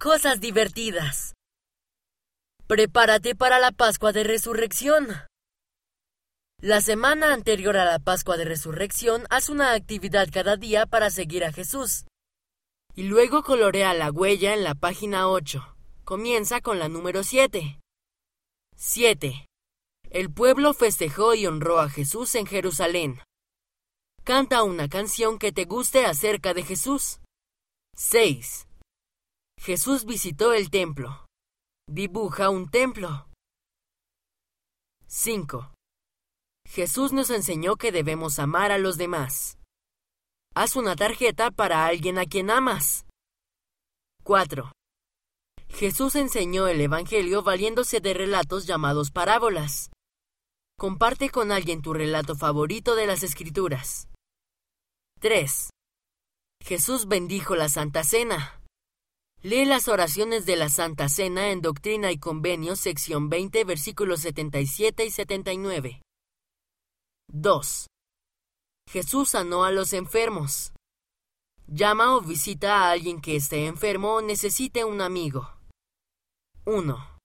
Cosas divertidas. Prepárate para la Pascua de Resurrección. La semana anterior a la Pascua de Resurrección haz una actividad cada día para seguir a Jesús. Y luego colorea la huella en la página 8. Comienza con la número 7. 7. El pueblo festejó y honró a Jesús en Jerusalén. Canta una canción que te guste acerca de Jesús. 6. Jesús visitó el templo. Dibuja un templo. 5. Jesús nos enseñó que debemos amar a los demás. Haz una tarjeta para alguien a quien amas. 4. Jesús enseñó el Evangelio valiéndose de relatos llamados parábolas. Comparte con alguien tu relato favorito de las Escrituras. 3. Jesús bendijo la Santa Cena. Lee las oraciones de la Santa Cena en Doctrina y Convenios, sección 20, versículos 77 y 79. 2. Jesús sanó a los enfermos. Llama o visita a alguien que esté enfermo o necesite un amigo. 1.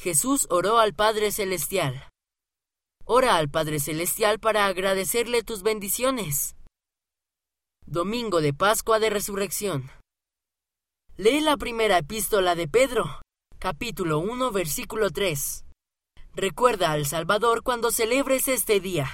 Jesús oró al Padre Celestial. Ora al Padre Celestial para agradecerle tus bendiciones. Domingo de Pascua de Resurrección. Lee la primera epístola de Pedro, capítulo 1, versículo 3. Recuerda al Salvador cuando celebres este día.